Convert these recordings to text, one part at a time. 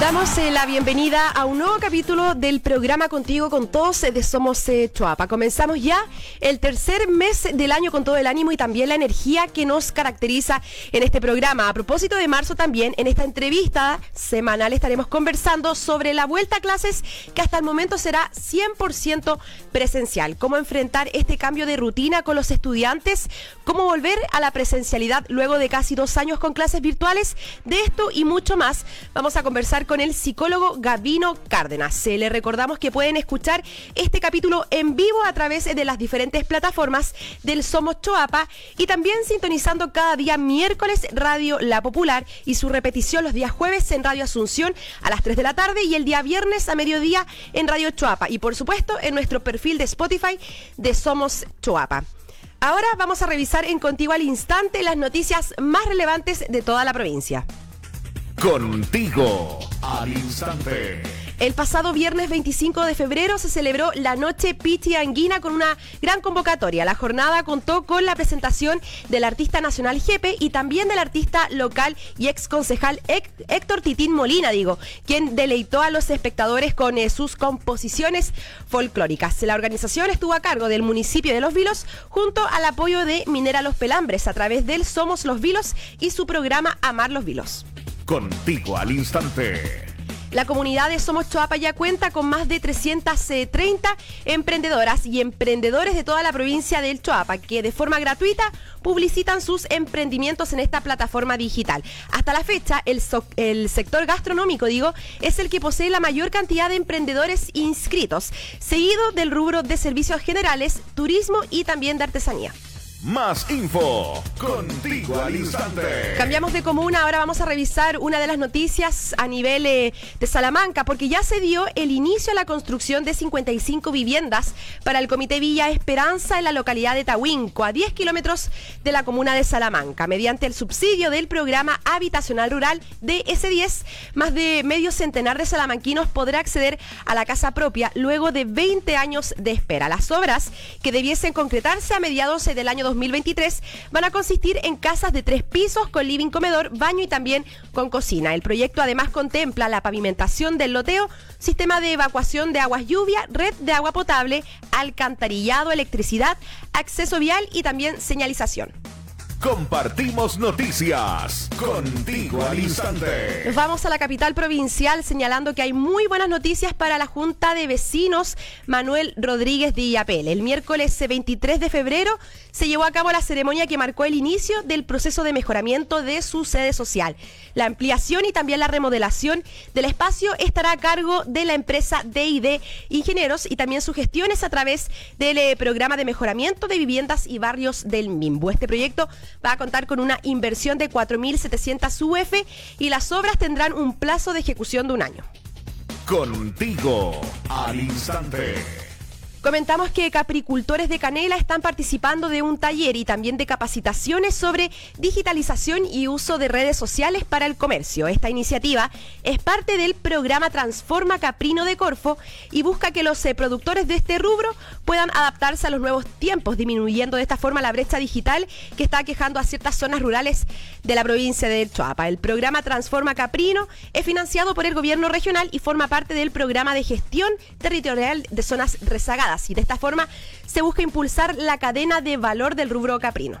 Damos eh, la bienvenida a un nuevo capítulo del programa Contigo con Todos de Somos eh, Chuapa. Comenzamos ya el tercer mes del año con todo el ánimo y también la energía que nos caracteriza en este programa. A propósito de marzo también, en esta entrevista semanal estaremos conversando sobre la vuelta a clases que hasta el momento será 100% presencial. Cómo enfrentar este cambio de rutina con los estudiantes, cómo volver a la presencialidad luego de casi dos años con clases virtuales. De esto y mucho más vamos a conversar con el psicólogo Gabino Cárdenas. Se le recordamos que pueden escuchar este capítulo en vivo a través de las diferentes plataformas del Somos Choapa y también sintonizando cada día miércoles Radio La Popular y su repetición los días jueves en Radio Asunción a las 3 de la tarde y el día viernes a mediodía en Radio Choapa y por supuesto en nuestro perfil de Spotify de Somos Choapa. Ahora vamos a revisar en Contigo al Instante las noticias más relevantes de toda la provincia. Contigo al instante. El pasado viernes 25 de febrero se celebró la Noche Pichi Anguina con una gran convocatoria. La jornada contó con la presentación del artista nacional Jepe y también del artista local y ex concejal Héctor Titín Molina, digo, quien deleitó a los espectadores con eh, sus composiciones folclóricas. La organización estuvo a cargo del municipio de Los Vilos junto al apoyo de Minera Los Pelambres a través del Somos Los Vilos y su programa Amar Los Vilos. Contigo al instante. La comunidad de Somos Choapa ya cuenta con más de 330 emprendedoras y emprendedores de toda la provincia del Choapa que de forma gratuita publicitan sus emprendimientos en esta plataforma digital. Hasta la fecha, el, el sector gastronómico, digo, es el que posee la mayor cantidad de emprendedores inscritos, seguido del rubro de servicios generales, turismo y también de artesanía. Más info, contigo al instante. Cambiamos de comuna, ahora vamos a revisar una de las noticias a nivel eh, de Salamanca, porque ya se dio el inicio a la construcción de 55 viviendas para el Comité Villa Esperanza en la localidad de Tahuinco, a 10 kilómetros de la comuna de Salamanca, mediante el subsidio del programa habitacional rural de S10. Más de medio centenar de salamanquinos podrá acceder a la casa propia luego de 20 años de espera. Las obras que debiesen concretarse a mediados del año 2023 van a consistir en casas de tres pisos con living comedor, baño y también con cocina. El proyecto además contempla la pavimentación del loteo, sistema de evacuación de aguas lluvia, red de agua potable, alcantarillado, electricidad, acceso vial y también señalización. Compartimos noticias contigo al vamos a la capital provincial señalando que hay muy buenas noticias para la Junta de Vecinos Manuel Rodríguez de Illapel. El miércoles 23 de febrero se llevó a cabo la ceremonia que marcó el inicio del proceso de mejoramiento de su sede social. La ampliación y también la remodelación del espacio estará a cargo de la empresa DID Ingenieros y también su gestión es a través del eh, programa de mejoramiento de viviendas y barrios del MIMBO. Este proyecto va a contar con una inversión de 4.700 UF y las obras tendrán un plazo de ejecución de un año. Contigo al instante. Comentamos que capricultores de Canela están participando de un taller y también de capacitaciones sobre digitalización y uso de redes sociales para el comercio. Esta iniciativa es parte del programa Transforma Caprino de Corfo y busca que los eh, productores de este rubro puedan adaptarse a los nuevos tiempos, disminuyendo de esta forma la brecha digital que está quejando a ciertas zonas rurales de la provincia de Choapa. El programa Transforma Caprino es financiado por el gobierno regional y forma parte del programa de gestión territorial de zonas rezagadas y de esta forma se busca impulsar la cadena de valor del rubro caprino.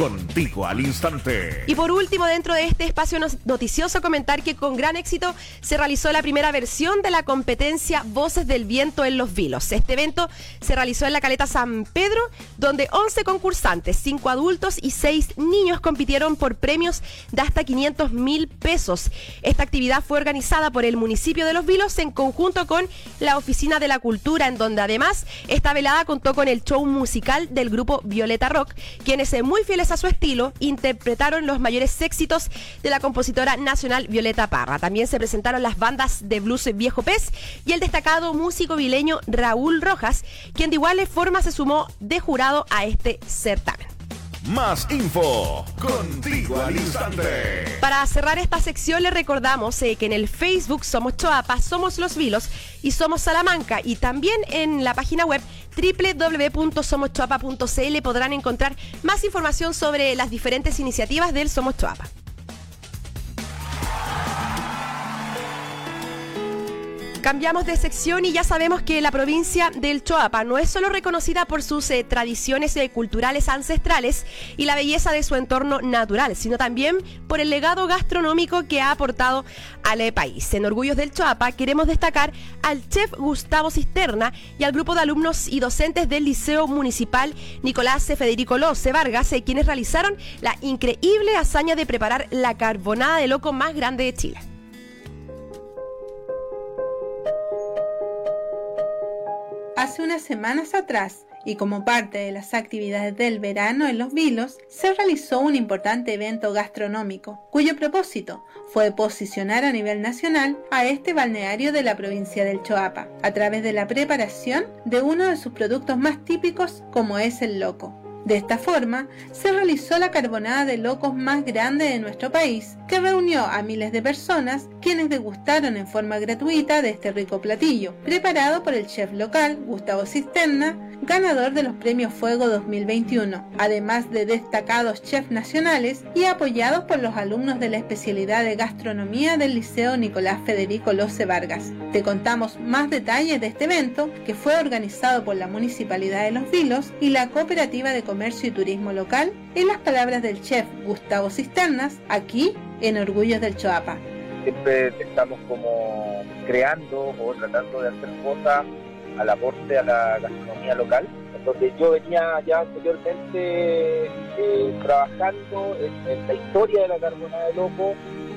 Contigo al instante. Y por último, dentro de este espacio noticioso, comentar que con gran éxito se realizó la primera versión de la competencia Voces del Viento en Los Vilos. Este evento se realizó en la Caleta San Pedro, donde 11 concursantes, 5 adultos y 6 niños compitieron por premios de hasta 500 mil pesos. Esta actividad fue organizada por el municipio de Los Vilos en conjunto con la Oficina de la Cultura, en donde además esta velada contó con el show musical del grupo Violeta Rock, quienes muy fieles a su estilo, interpretaron los mayores éxitos de la compositora nacional Violeta Parra. También se presentaron las bandas de blues Viejo Pez y el destacado músico vileño Raúl Rojas, quien de igual forma se sumó de jurado a este certamen. Más info contigo al instante. Para cerrar esta sección le recordamos eh, que en el Facebook somos Choapa, somos Los Vilos y somos Salamanca y también en la página web www.somoschoapa.cl podrán encontrar más información sobre las diferentes iniciativas del Somos Choapa. Cambiamos de sección y ya sabemos que la provincia del Choapa no es solo reconocida por sus eh, tradiciones eh, culturales ancestrales y la belleza de su entorno natural, sino también por el legado gastronómico que ha aportado al eh, país. En Orgullos del Choapa queremos destacar al chef Gustavo Cisterna y al grupo de alumnos y docentes del Liceo Municipal Nicolás Federico Loce Vargas, quienes realizaron la increíble hazaña de preparar la carbonada de loco más grande de Chile. Hace unas semanas atrás, y como parte de las actividades del verano en Los Vilos, se realizó un importante evento gastronómico, cuyo propósito fue posicionar a nivel nacional a este balneario de la provincia del Choapa, a través de la preparación de uno de sus productos más típicos como es el loco. De esta forma, se realizó la carbonada de locos más grande de nuestro país, que reunió a miles de personas quienes degustaron en forma gratuita de este rico platillo, preparado por el chef local Gustavo Cisterna, ganador de los Premios Fuego 2021, además de destacados chefs nacionales y apoyados por los alumnos de la especialidad de gastronomía del Liceo Nicolás Federico Loce Vargas. Te contamos más detalles de este evento que fue organizado por la Municipalidad de Los Vilos y la Cooperativa de Comercio y Turismo Local en las palabras del chef Gustavo Cisternas, aquí en Orgullos del Choapa. Siempre estamos como creando o tratando de hacer cosas al aporte a la gastronomía local, donde yo venía ya anteriormente eh, trabajando en, la historia de la carbonada de loco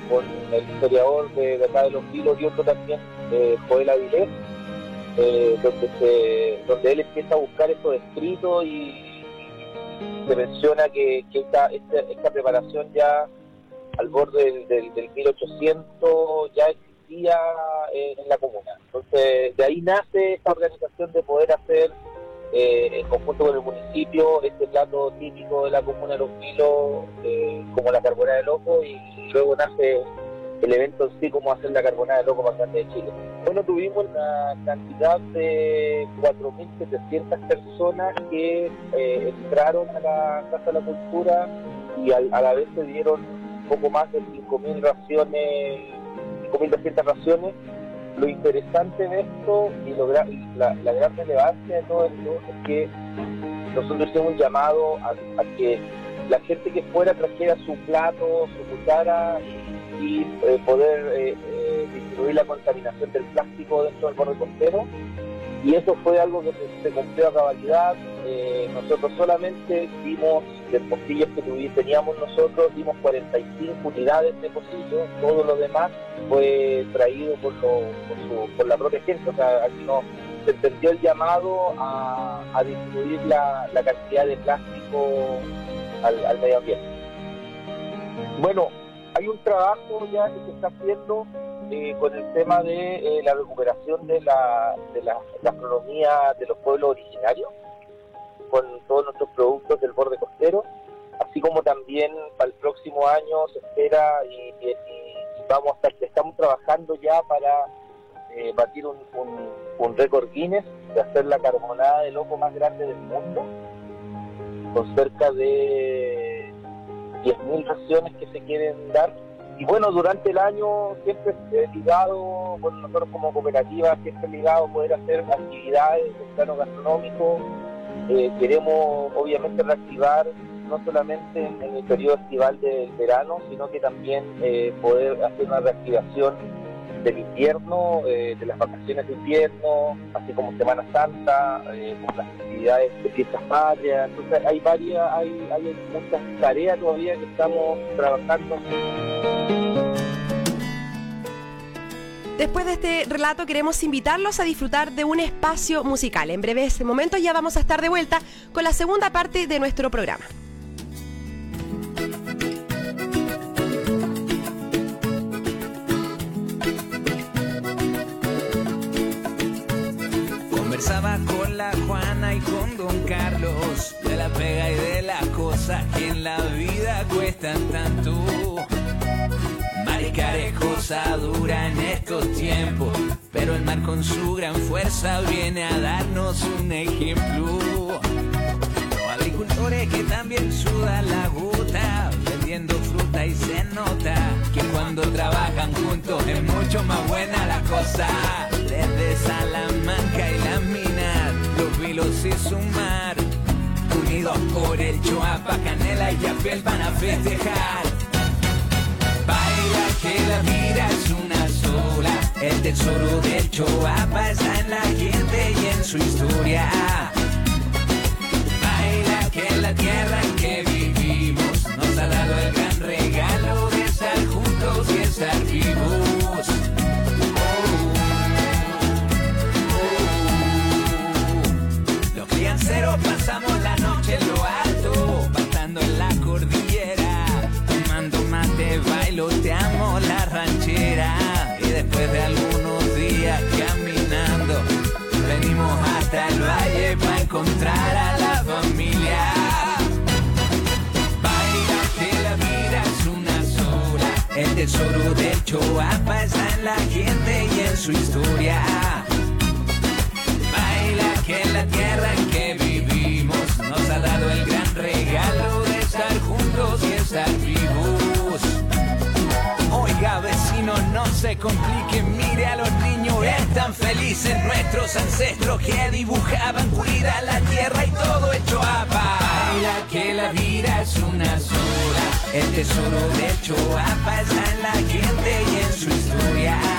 con el historiador de, acá de los Vilos y otro también, eh, Joel Avilés, eh, donde, donde él empieza a buscar estos escritos y se menciona que, esta, esta, preparación ya al borde del, del, 1800 ya existía en la comuna. Entonces, de ahí nace esta organización de poder hacer, eh, en conjunto con el municipio, este plato típico de la comuna de Los Vilos, eh, como la carbonada de loco, y, luego nace el evento en sí, como hacer la carbonada de loco más grande de Chile. Bueno, tuvimos una cantidad de 4.700 personas que eh, entraron a la Casa de la Cultura y a la vez se dieron poco más de 5.000 raciones, 5.200 raciones. Lo interesante de esto y la, gran relevancia de todo esto es que nosotros hicimos un llamado a, que la gente que fuera trajera su plato, su cuchara y, eh, poder eh, eh, disminuir la contaminación del plástico dentro del borde costero y eso fue algo que se, cumplió a cabalidad. Eh, nosotros solamente dimos, de pocillos que teníamos nosotros, dimos 45 unidades de pocillos, todo lo demás fue traído por, por, la propia gente, o sea, aquí no se entendió el llamado a, disminuir la, cantidad de plástico al, al medio ambiente. Bueno, hay un trabajo ya que se está haciendo eh, con el tema de eh, la recuperación de la, de la gastronomía de los pueblos originarios, con todos nuestros productos del borde costero, así como también para el próximo año se espera y, vamos a estar, estamos trabajando ya para eh, batir un, récord Guinness de hacer la carbonada de loco más grande del mundo, con cerca de 10.000 raciones que se quieren dar y bueno, durante el año siempre ligado, bueno, nosotros como cooperativa, siempre ligado a poder hacer actividades en plano gastronómico. Eh, queremos obviamente reactivar no solamente en, el periodo estival del verano, sino que también eh, poder hacer una reactivación del invierno, eh, de las vacaciones de invierno, así como Semana Santa, con las actividades de fiestas patrias. Entonces hay varias, hay, hay muchas tareas todavía que estamos trabajando. Después de este relato queremos invitarlos a disfrutar de un espacio musical. En breves momentos ya vamos a estar de vuelta con la segunda parte de nuestro programa. Conversaba con la Juana y con Don Carlos de la pega y de las cosas que en la vida cuestan tanto Maricar es cosa dura en estos tiempos, pero el mar con su gran fuerza viene a darnos un ejemplo. Los agricultores que también sudan la gota, vendiendo fruta y se nota que cuando trabajan juntos es mucho más buena la cosa. Desde Salamanca y las minas, los vilos y su mar, unidos por el Choapa, Canela y Yafiel van a festejar. Que la vida es una sola, el tesoro del Choapa está en la gente y en su historia. Baila que la tierra en que vivimos nos ha dado el gran regalo de estar juntos y estar vivos. Baila que la tierra en que vivimos nos ha dado el gran regalo de estar juntos y estar vivos. Oiga vecino, no se complique, mire a los niños, están felices nuestros ancestros que dibujaban, cuida la tierra y todo hecho a Baila que la vida es una sola, el tesoro de Choapa está en la gente y en su historia.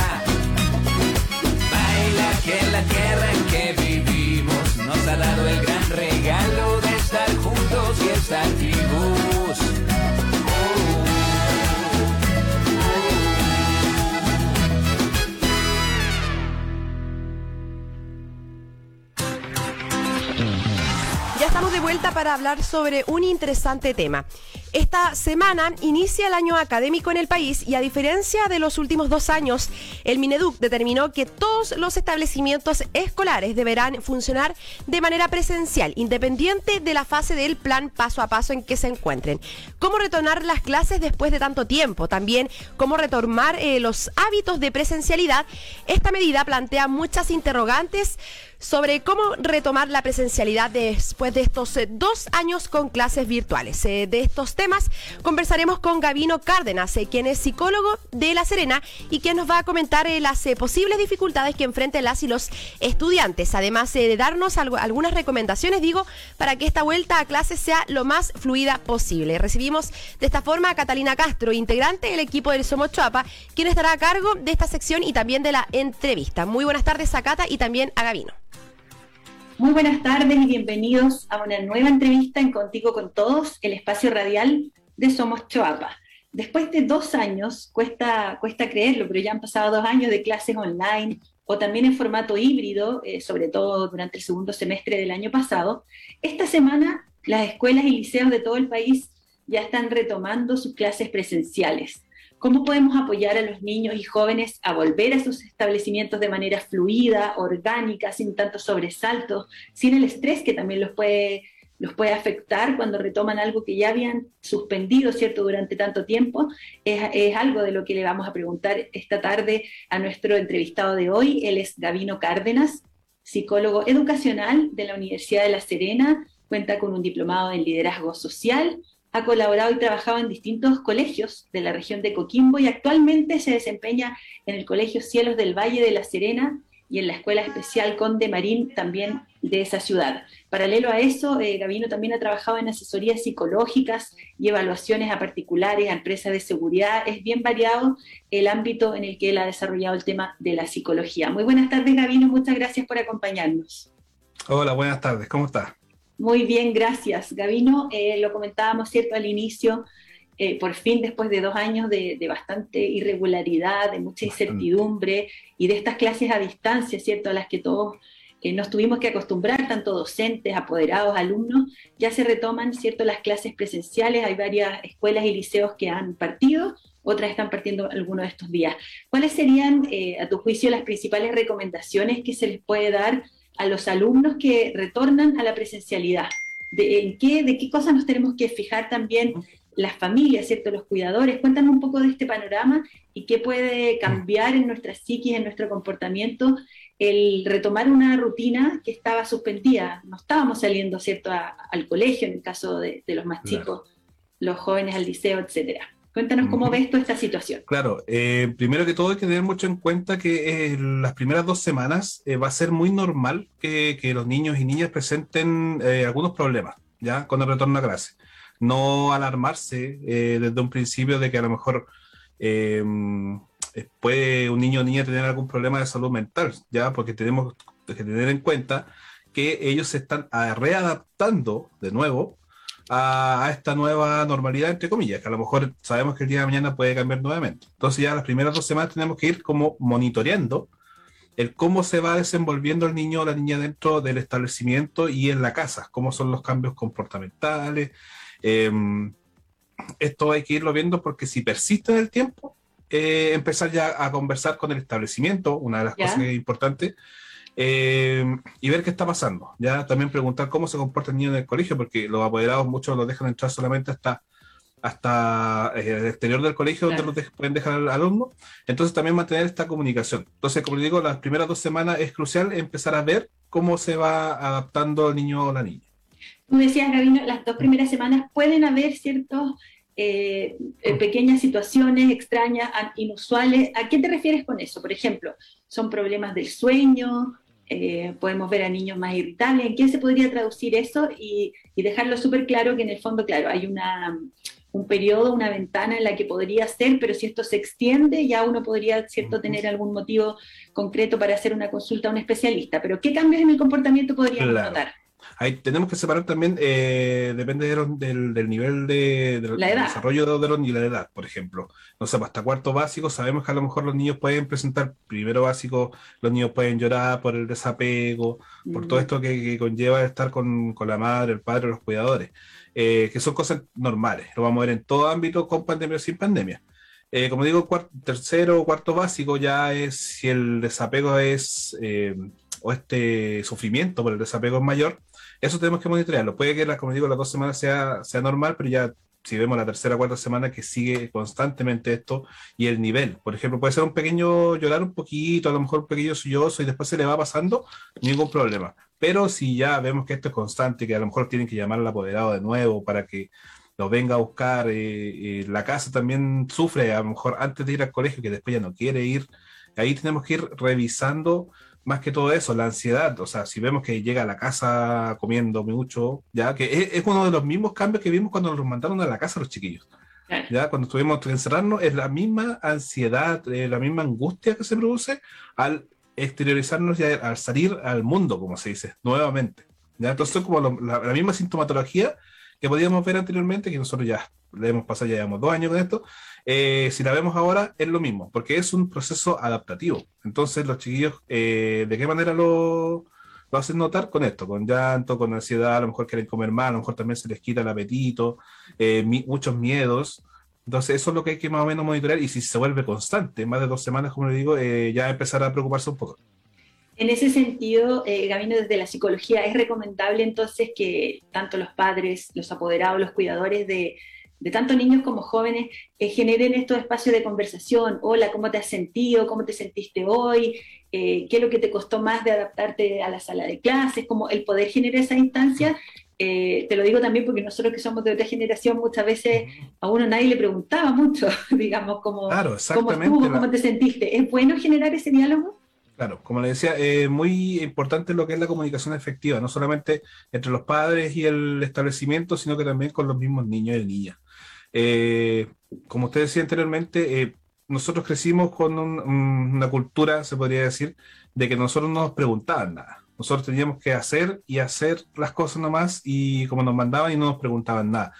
Hablar sobre un interesante tema. Esta semana inicia el año académico en el país y a diferencia de los últimos dos años, el Mineduc determinó que todos los establecimientos escolares deberán funcionar de manera presencial, independiente de la fase del plan paso a paso en que se encuentren. ¿Cómo retornar las clases después de tanto tiempo? También cómo retomar eh, los hábitos de presencialidad. Esta medida plantea muchas interrogantes sobre cómo retomar la presencialidad después de estos eh, dos años con clases virtuales. Eh, de estos temas conversaremos con Gavino Cárdenas, eh, quien es psicólogo de La Serena y quien nos va a comentar las posibles dificultades que enfrenten las y los estudiantes, además de darnos algunas recomendaciones, digo, para que esta vuelta a clases sea lo más fluida posible. Recibimos de esta forma a Catalina Castro, integrante del equipo del Somos Chuapa, quien estará a cargo de esta sección y también de la entrevista. Muy buenas tardes a Cata y también a Gavino. Muy buenas tardes y bienvenidos a una nueva entrevista en Contigo con Todos, el espacio radial de Somos Choapa. Después de dos años, cuesta, cuesta creerlo, pero ya han pasado dos años de clases online o también en formato híbrido, eh, sobre todo durante el segundo semestre del año pasado, esta semana las escuelas y liceos de todo el país ya están retomando sus clases presenciales. ¿Cómo podemos apoyar a los niños y jóvenes a volver a sus establecimientos de manera fluida, orgánica, sin tantos sobresaltos, sin el estrés que también los puede, los puede afectar cuando retoman algo que ya habían suspendido, ¿cierto?, durante tanto tiempo? Es, es algo de lo que le vamos a preguntar esta tarde a nuestro entrevistado de hoy. Él es Gavino Cárdenas, psicólogo educacional de la Universidad de La Serena, cuenta con un diplomado en liderazgo social ha colaborado y trabajado en distintos colegios de la región de Coquimbo y actualmente se desempeña en el Colegio Cielos del Valle de La Serena y en la Escuela Especial Conde Marín también de esa ciudad. Paralelo a eso, eh, Gavino también ha trabajado en asesorías psicológicas y evaluaciones a particulares, a empresas de seguridad. Es bien variado el ámbito en el que él ha desarrollado el tema de la psicología. Muy buenas tardes, Gavino. Muchas gracias por acompañarnos. Hola, buenas tardes. ¿Cómo estás? Muy bien, gracias. Gavino, eh, lo comentábamos, ¿cierto?, al inicio, eh, por fin, después de dos años de, de, bastante irregularidad, de mucha incertidumbre y de estas clases a distancia, ¿cierto?, a las que todos eh, nos tuvimos que acostumbrar, tanto docentes, apoderados, alumnos, ya se retoman, ¿cierto?, las clases presenciales. Hay varias escuelas y liceos que han partido, otras están partiendo algunos de estos días. ¿Cuáles serían, eh, a tu juicio, las principales recomendaciones que se les puede dar a los alumnos que retornan a la presencialidad? ¿De, en qué, ¿De qué cosas nos tenemos que fijar también las familias, ¿cierto? Los cuidadores. Cuéntanos un poco de este panorama y qué puede cambiar en nuestra psiquis, en nuestro comportamiento, el retomar una rutina que estaba suspendida. No estábamos saliendo, ¿cierto?, al colegio, en el caso de, los más chicos, los jóvenes al liceo, etcétera. Cuéntanos cómo ves tú esta situación. Claro, eh, primero que todo hay que tener mucho en cuenta que eh, las primeras dos semanas eh, va a ser muy normal que, que, los niños y niñas presenten algunos problemas, ¿ya? Con el retorno a clase no alarmarse desde un principio de que a lo mejor em, puede un niño o niña tener algún problema de salud mental, ya porque tenemos que tener en cuenta que ellos se están readaptando de nuevo a, esta nueva normalidad, entre comillas, que a lo mejor sabemos que el día de mañana puede cambiar nuevamente. Entonces ya las primeras dos semanas tenemos que ir como monitoreando el cómo se va desenvolviendo el niño o la niña dentro del establecimiento y en la casa, cómo son los cambios comportamentales, Em, esto hay que irlo viendo porque si persiste en el tiempo, eh, empezar ya a conversar con el establecimiento, una de las cosas que es importante, em, y ver qué está pasando. Ya también preguntar cómo se comporta el niño en el colegio, porque los apoderados muchos los dejan entrar solamente hasta hasta eh, el exterior del colegio donde los pueden dejar al alumno. Entonces también mantener esta comunicación. Entonces, como digo, las primeras dos semanas es crucial empezar a ver cómo se va adaptando el niño o la niña. Tú decías, Gabino, las dos primeras semanas pueden haber ciertos eh, eh, pequeñas situaciones extrañas, inusuales. ¿A qué te refieres con eso? Por ejemplo, ¿son problemas del sueño? Eh, podemos ver a niños más irritables. ¿En qué se podría traducir eso? Y, dejarlo súper claro que en el fondo, claro, hay una, un periodo, una ventana en la que podría ser, pero si esto se extiende, ya uno podría, ¿cierto?, tener algún motivo concreto para hacer una consulta a un especialista. Pero ¿qué cambios en el comportamiento podríamos notar? Ahí tenemos que separar también, eh, depende del, nivel de, desarrollo de los niños y la edad, por ejemplo. No sé, pues, hasta cuarto básico sabemos que a lo mejor los niños pueden presentar, primero básico, los niños pueden llorar por el desapego, por todo esto que, conlleva estar con, la madre, el padre, los cuidadores, eh, que son cosas normales. Lo vamos a ver en todo ámbito, con pandemia o sin pandemia. Eh, como digo, tercero o cuarto básico ya es si el desapego es, o este sufrimiento por el desapego es mayor, eso tenemos que monitorearlo. Puede que, como digo, las dos semanas sea, sea normal, pero ya si vemos la tercera o cuarta semana que sigue constantemente esto y el nivel, por ejemplo, puede ser un pequeño llorar un poquito, a lo mejor un pequeño sollozo y después se le va pasando, ningún problema. Pero si ya vemos que esto es constante, que a lo mejor tienen que llamar al apoderado de nuevo para que lo venga a buscar, eh, eh, la casa también sufre, a lo mejor antes de ir al colegio, que después ya no quiere ir, ahí tenemos que ir revisando más que todo eso, la ansiedad, o sea, si vemos que llega a la casa comiendo mucho, ya que es, uno de los mismos cambios que vimos cuando nos mandaron a la casa los chiquillos. Ya cuando estuvimos que encerrarnos, es la misma ansiedad, eh, la misma angustia que se produce al exteriorizarnos y al salir al mundo, como se dice, nuevamente. ¿ya? Entonces, como la, la, misma sintomatología que podíamos ver anteriormente, que nosotros ya le hemos pasado, ya llevamos dos años con esto, eh, si la vemos ahora es lo mismo, porque es un proceso adaptativo. Entonces los chiquillos, eh, ¿de qué manera lo, lo, hacen notar? Con esto, con llanto, con ansiedad, a lo mejor quieren comer más, a lo mejor también se les quita el apetito, eh, muchos miedos. Entonces eso es lo que hay que más o menos monitorear y si se vuelve constante, más de dos semanas, como le digo, ya empezar a preocuparse un poco. En ese sentido, eh, Gabino, desde la psicología, ¿es recomendable entonces que tanto los padres, los apoderados, los cuidadores de, de tanto niños como jóvenes eh, generen estos espacios de conversación. Hola, ¿cómo te has sentido? ¿Cómo te sentiste hoy? Eh, ¿Qué es lo que te costó más de adaptarte a la sala de clases? Como el poder generar esa instancia. Eh, te lo digo también porque nosotros que somos de otra generación muchas veces a uno nadie le preguntaba mucho, digamos, como, claro, ¿cómo estuvo? ¿Cómo te sentiste? ¿Es bueno generar ese diálogo? Claro, como le decía, es muy importante lo que es la comunicación efectiva, no solamente entre los padres y el establecimiento, sino que también con los mismos niños y niñas. Eh, como usted decía anteriormente, eh, nosotros crecimos con una cultura, se podría decir, de que nosotros no nos preguntaban nada. Nosotros teníamos que hacer y hacer las cosas nomás y como nos mandaban y no nos preguntaban nada.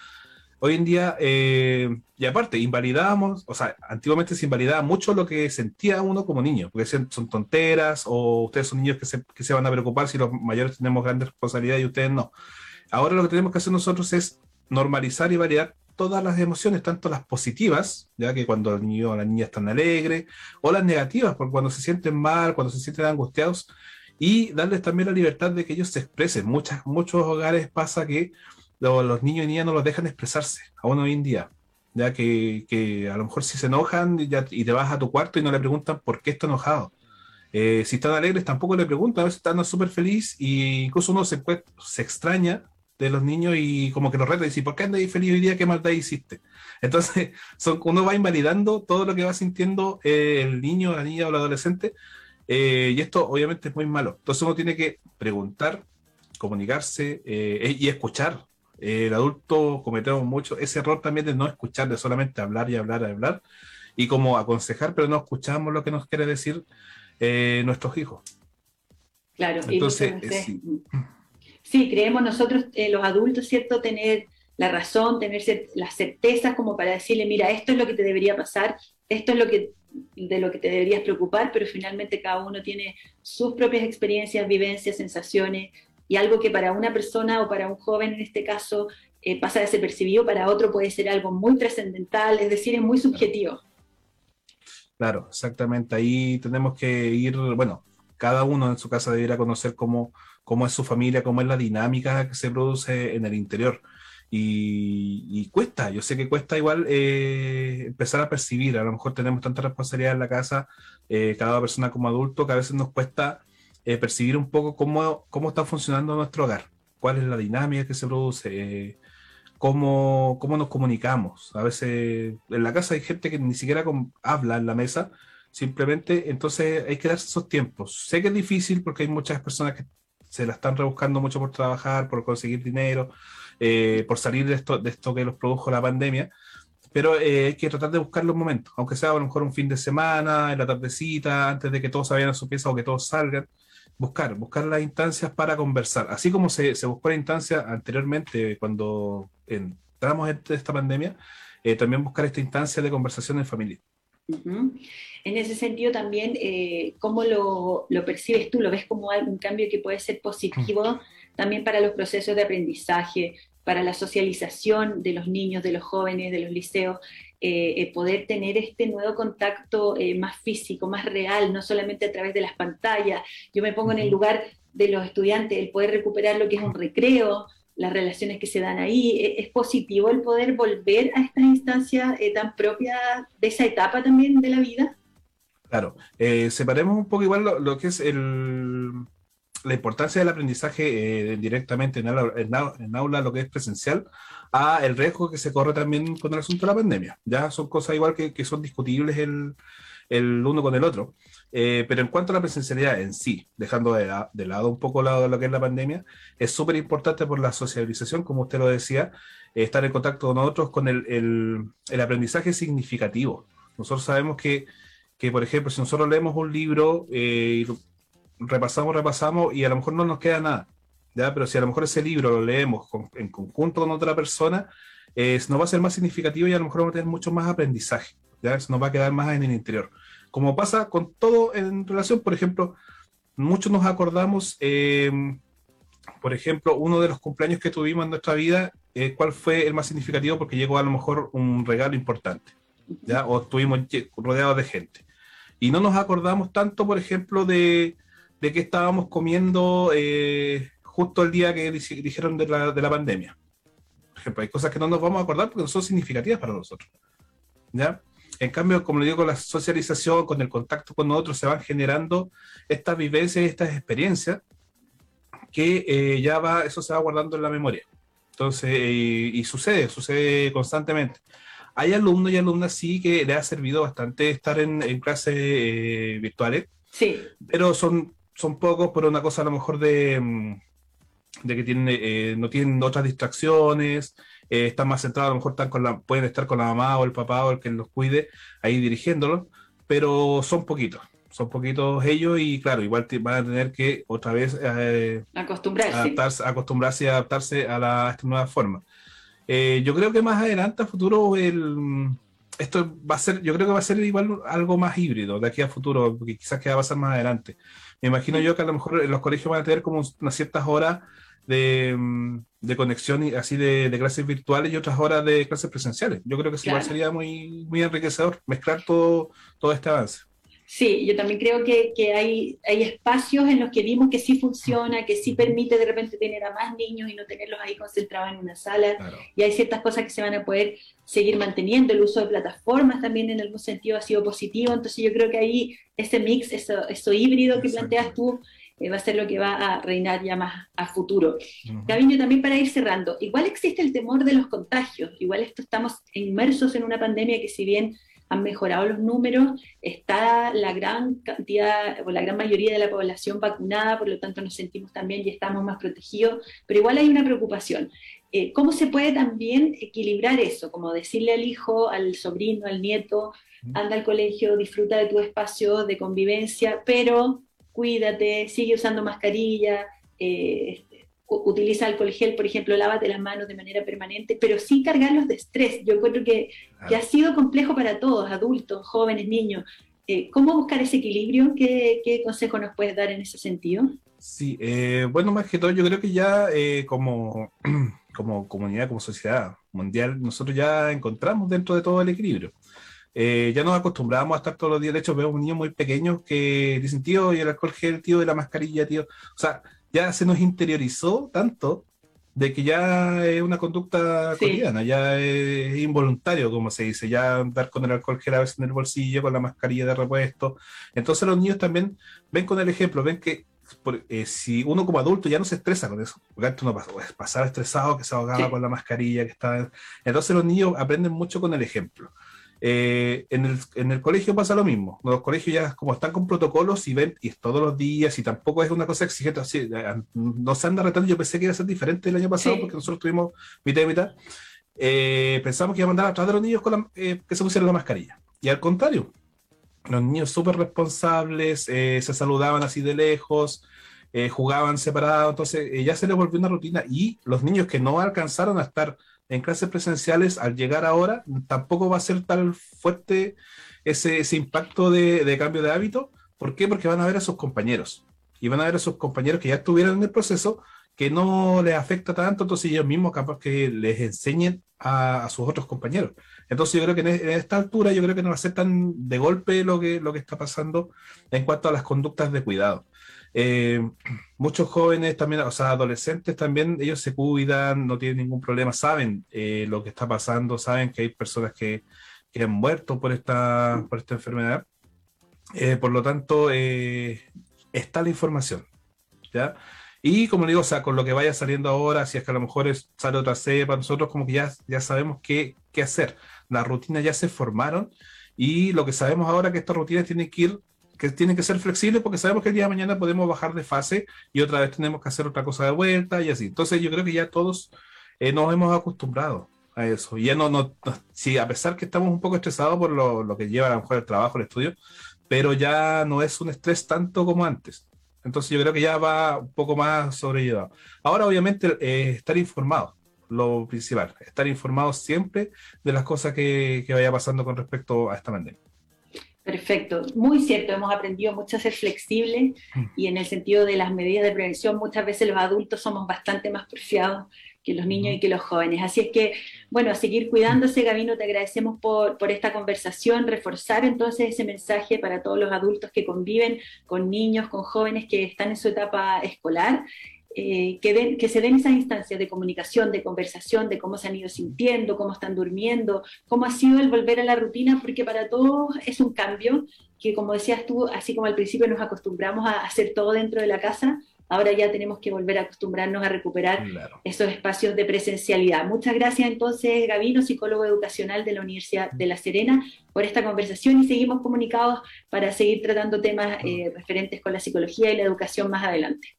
Hoy en día, eh, y aparte, invalidábamos, o sea, antiguamente se invalidaba mucho lo que sentía uno como niño, porque son tonteras o ustedes son niños que se, que se van a preocupar si los mayores tenemos grandes responsabilidades y ustedes no. Ahora lo que tenemos que hacer nosotros es normalizar y validar todas las emociones, tanto las positivas, ya que cuando el niño o la niña están alegres, o las negativas, porque cuando se sienten mal, cuando se sienten angustiados, y darles también la libertad de que ellos se expresen. Muchas, muchos hogares pasa que los, niños y niñas no los dejan expresarse, aún hoy en día. Ya que, que a lo mejor si se enojan y, y, te vas a tu cuarto y no le preguntan por qué está enojado. Eh, si están alegres tampoco le preguntan, a veces están súper feliz y incluso uno se, se extraña de los niños y como que los reta y dice, ¿por qué andas feliz hoy día? ¿Qué maldad hiciste? Entonces, son, uno va invalidando todo lo que va sintiendo eh, el niño, la niña o el adolescente eh, y esto obviamente es muy malo. Entonces uno tiene que preguntar, comunicarse y escuchar el adulto cometemos mucho ese error también de no escuchar, de solamente hablar y hablar y hablar, y como aconsejar, pero no escuchamos lo que nos quiere decir eh, nuestros hijos. Claro, entonces, eh, sí. creemos nosotros, eh, los adultos, ¿cierto? Tener la razón, tener las certezas como para decirle, mira, esto es lo que te debería pasar, esto es lo que de lo que te deberías preocupar, pero finalmente cada uno tiene sus propias experiencias, vivencias, sensaciones, y algo que para una persona o para un joven en este caso eh, pasa desapercibido, para otro puede ser algo muy trascendental, es decir, es muy subjetivo. Claro, exactamente. Ahí tenemos que ir, bueno, cada uno en su casa debería conocer cómo, cómo es su familia, cómo es la dinámica que se produce en el interior. Y, cuesta, yo sé que cuesta igual eh, empezar a percibir, a lo mejor tenemos tanta responsabilidad en la casa, eh, cada persona como adulto, que a veces nos cuesta eh, percibir un poco cómo, cómo está funcionando nuestro hogar, cuál es la dinámica que se produce, eh, cómo, cómo, nos comunicamos. A veces en la casa hay gente que ni siquiera habla en la mesa, simplemente entonces hay que darse esos tiempos. Sé que es difícil porque hay muchas personas que se la están rebuscando mucho por trabajar, por conseguir dinero, eh, por salir de esto, de esto que los produjo la pandemia, pero hay que tratar de buscar los momentos, aunque sea a lo mejor un fin de semana, en la tardecita, antes de que todos se vayan a su pieza o que todos salgan, buscar, buscar las instancias para conversar. Así como se, se buscó la instancia anteriormente cuando entramos en esta pandemia, eh, también buscar esta instancia de conversación en familia. En ese sentido también, eh, ¿cómo lo, lo, percibes tú? ¿Lo ves como un cambio que puede ser positivo también para los procesos de aprendizaje, para la socialización de los niños, de los jóvenes, de los liceos? Eh, eh, poder tener este nuevo contacto eh, más físico, más real, no solamente a través de las pantallas. Yo me pongo en el lugar de los estudiantes, el poder recuperar lo que es un recreo, las relaciones que se dan ahí. ¿Es positivo el poder volver a estas instancias tan propias de esa etapa también de la vida? Claro, separemos un poco igual lo, que es el, la importancia del aprendizaje directamente en en aula, lo que es presencial, a el riesgo que se corre también con el asunto de la pandemia. Ya son cosas igual que, que son discutibles el, el, uno con el otro. Eh, pero en cuanto a la presencialidad en sí, dejando de, de lado un poco lado lo que es la pandemia, es súper importante por la socialización, como usted lo decía, eh, estar en contacto con otros, con el, el, el, aprendizaje significativo. Nosotros sabemos que, que, por ejemplo, si nosotros leemos un libro eh, repasamos, repasamos y a lo mejor no nos queda nada pero si a lo mejor ese libro lo leemos en conjunto con otra persona, eh, nos va a ser más significativo y a lo mejor vamos a tener mucho más aprendizaje, ¿ya? nos va a quedar más en el interior. Como pasa con todo en relación, por ejemplo, muchos nos acordamos, em, por ejemplo, uno de los cumpleaños que tuvimos en nuestra vida, eh, cuál fue el más significativo porque llegó a lo mejor un regalo importante, ¿ya? o estuvimos rodeados de gente. Y no nos acordamos tanto, por ejemplo, de, de que estábamos comiendo eh, justo el día que dijeron de la, de la pandemia. Por ejemplo, hay cosas que no nos vamos a acordar porque no son significativas para nosotros. ¿Ya? En cambio, como le digo, con la socialización, con el contacto con nosotros, se van generando estas vivencias y estas experiencias que eh, ya va, eso se va guardando en la memoria. Entonces, y, sucede, sucede constantemente. Hay alumnos y alumnas sí que le ha servido bastante estar en, en clases eh, virtuales. Sí. Pero son, son pocos por una cosa a lo mejor de, mm, de que tienen, eh, no tienen otras distracciones, eh, están más centrados, a lo mejor están con la, pueden estar con la mamá o el papá o el que los cuide ahí dirigiéndolos, pero son poquitos, son poquitos ellos y claro, igual van a tener que otra vez eh, acostumbrarse. acostumbrarse y adaptarse a, la, esta nueva forma. yo creo que más adelante, a futuro, el, esto va a ser, yo creo que va a ser igual algo más híbrido de aquí a futuro, porque quizás que va a pasar más adelante. Me imagino yo que a lo mejor en los colegios van a tener como unas ciertas horas de, mm, de conexión y así de, clases virtuales y otras horas de clases presenciales. Yo creo que igual sería muy, muy enriquecedor mezclar todo, todo este avance. Sí, yo también creo que, hay, hay espacios en los que vimos que sí funciona, que sí permite de repente tener a más niños y no tenerlos ahí concentrados en una sala. Y hay ciertas cosas que se van a poder seguir manteniendo. El uso de plataformas también en algún sentido ha sido positivo. Entonces yo creo que ahí ese mix, eso, eso híbrido que planteas tú, eh, va a ser lo que va a reinar ya más a futuro. Uh también para ir cerrando, igual existe el temor de los contagios. Igual esto estamos inmersos en una pandemia que si bien han mejorado los números, está la gran cantidad o la gran mayoría de la población vacunada, por lo tanto nos sentimos también y estamos más protegidos, pero igual hay una preocupación. Eh, ¿Cómo se puede también equilibrar eso? Como decirle al hijo, al sobrino, al nieto, anda al colegio, disfruta de tu espacio de convivencia, pero cuídate, sigue usando mascarilla, eh, utiliza alcohol gel, por ejemplo, lávate las manos de manera permanente, pero sin cargarlos de estrés. Yo encuentro que, ha sido complejo para todos, adultos, jóvenes, niños. Eh, ¿Cómo buscar ese equilibrio? ¿Qué, consejo nos puedes dar en ese sentido? Sí, eh, bueno, más que todo, yo creo que ya eh, como, como comunidad, como sociedad mundial, nosotros ya encontramos dentro de todo el equilibrio. ya nos acostumbramos a estar todos los días. De hecho, veo un niño muy pequeño que dicen, tío, y el alcohol gel, tío, y la mascarilla, tío. O sea, ya se nos interiorizó tanto de que ya es una conducta cotidiana, ya es involuntario, como se dice, ya andar con el alcohol gel a veces en el bolsillo, con la mascarilla de repuesto. Entonces los niños también ven con el ejemplo, ven que eh, si uno como adulto ya no se estresa con eso, porque antes uno pasaba estresado, que se ahogaba con la mascarilla, que estaba... Entonces los niños aprenden mucho con el ejemplo. Eh, en, el, en, el, colegio pasa lo mismo. Los colegios ya como están con protocolos y ven y es todos los días y tampoco es una cosa exigente. Así, no se anda retando. Yo pensé que iba a ser diferente el año pasado porque nosotros tuvimos mitad y mitad. Eh, pensamos que iba a mandar atrás de los niños con eh, que se pusieran la mascarilla. Y al contrario, los niños súper responsables, se saludaban así de lejos, jugaban separados. Entonces ya se les volvió una rutina. Y los niños que no alcanzaron a estar en clases presenciales, al llegar ahora, tampoco va a ser tan fuerte ese, impacto de, cambio de hábito. ¿Por qué? Porque van a ver a sus compañeros. Y van a ver a sus compañeros que ya estuvieron en el proceso, que no les afecta tanto, entonces ellos mismos capaz que les enseñen a, sus otros compañeros. Entonces yo creo que en, e, esta altura yo creo que no va a ser tan de golpe lo que está pasando en cuanto a las conductas de cuidado. Eh, muchos jóvenes también, o sea, adolescentes también, ellos se cuidan, no tienen ningún problema, saben eh, lo que está pasando, saben que hay personas que, han muerto por esta, por esta enfermedad. Eh, por lo tanto, está la información. ¿ya? Y como digo, o sea, con lo que vaya saliendo ahora, si es que a lo mejor es, sale otra cepa, nosotros como que ya, ya sabemos qué, qué hacer. Las rutinas ya se formaron y lo que sabemos ahora es que estas rutinas tienen que ir que tienen que ser flexibles porque sabemos que el día de mañana podemos bajar de fase y otra vez tenemos que hacer otra cosa de vuelta y así. Entonces yo creo que ya todos eh, nos hemos acostumbrado a eso. Ya no, no, sí, a pesar que estamos un poco estresados por lo, lo, que lleva a lo mejor el trabajo, el estudio, pero ya no es un estrés tanto como antes. Entonces yo creo que ya va un poco más sobrellevado. Ahora obviamente eh, estar informado, lo principal, estar informado siempre de las cosas que, que vaya pasando con respecto a esta pandemia. Perfecto, muy cierto, hemos aprendido mucho a ser flexibles y en el sentido de las medidas de prevención muchas veces los adultos somos bastante más porfiados que los niños y que los jóvenes. Así es que, bueno, a seguir cuidándose, Gabino, te agradecemos por, por esta conversación, reforzar entonces ese mensaje para todos los adultos que conviven con niños, con jóvenes que están en su etapa escolar eh, que, que, se den esas instancias de comunicación, de conversación, de cómo se han ido sintiendo, cómo están durmiendo, cómo ha sido el volver a la rutina, porque para todos es un cambio que, como decías tú, así como al principio nos acostumbramos a hacer todo dentro de la casa, ahora ya tenemos que volver a acostumbrarnos a recuperar esos espacios de presencialidad. Muchas gracias entonces, Gavino, psicólogo educacional de la Universidad de La Serena, por esta conversación y seguimos comunicados para seguir tratando temas eh, referentes con la psicología y la educación más adelante.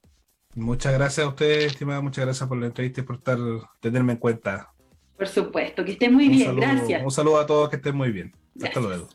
Muchas gracias a ustedes, estimada. Muchas gracias por la entrevista y por estar, tenerme en cuenta. Por supuesto, que estén muy bien. gracias. Un saludo a todos, que estén muy bien. Hasta luego.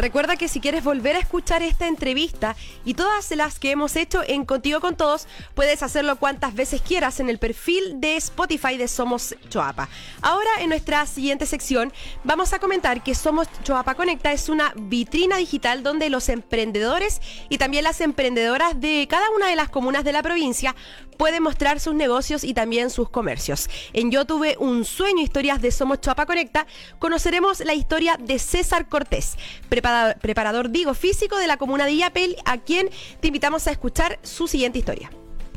Recuerda que si quieres volver a escuchar esta entrevista y todas las que hemos hecho en Contigo con Todos, puedes hacerlo cuantas veces quieras en el perfil de Spotify de Somos Choapa. Ahora en nuestra siguiente sección vamos a comentar que Somos Choapa Conecta es una vitrina digital donde los emprendedores y también las emprendedoras de cada una de las comunas de la provincia pueden mostrar sus negocios y también sus comercios. En Yo tuve un sueño, historias de Somos Choapa Conecta, conoceremos la historia de César Cortés. Prepara preparador, digo, físico de la comuna de Illapel, a quien te invitamos a escuchar su siguiente historia.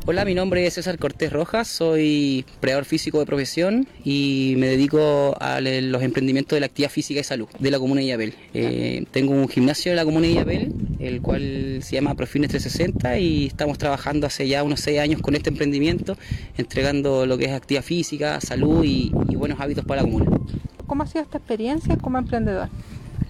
Hola, mi nombre es César Cortés Rojas, soy preparador físico de profesión y me dedico a los emprendimientos de la actividad física y salud de la comuna de Illapel. Eh, tengo un gimnasio de la comuna de Illapel, el cual se llama Profines 360 y estamos trabajando hace ya unos seis años con este emprendimiento, entregando lo que es actividad física, salud y, buenos hábitos para la comuna. ¿Cómo ha sido esta experiencia como emprendedor?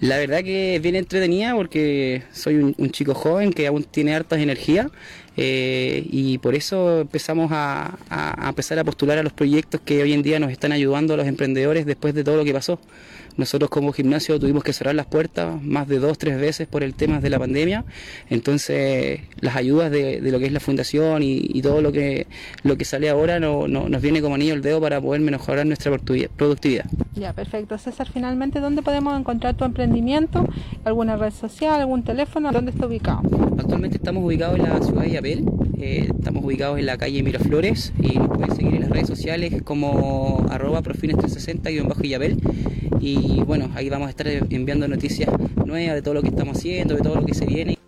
La verdad que es bien entretenida porque soy un, chico joven que aún tiene hartas energías eh, y por eso empezamos a, a, empezar a postular a los proyectos que hoy en día nos están ayudando a los emprendedores después de todo lo que pasó. Nosotros como gimnasio tuvimos que cerrar las puertas más de dos, tres veces por el tema de la pandemia, entonces las ayudas de, lo que es la fundación y, todo lo que, lo que sale ahora no, nos viene como anillo el dedo para poder mejorar nuestra productividad. Ya, perfecto. César, finalmente, ¿dónde podemos encontrar tu emprendimiento? ¿Alguna red social, algún teléfono? ¿Dónde está ubicado? Actualmente estamos ubicados en la ciudad de Yapel, eh, estamos ubicados en la calle Miraflores y nos pueden seguir en las redes sociales como arroba profines360-yapel y bueno, ahí vamos a estar enviando noticias nuevas de todo lo que estamos haciendo, de todo lo que se viene.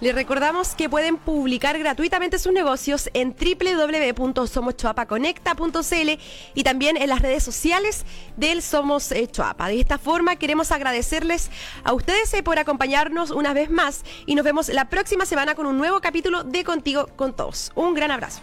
Les recordamos que pueden publicar gratuitamente sus negocios en www.somoschoapaconecta.cl y también en las redes sociales del Somos eh, Choapa. De esta forma queremos agradecerles a ustedes eh, por acompañarnos una vez más y nos vemos la próxima semana con un nuevo capítulo de Contigo con Todos. Un gran abrazo.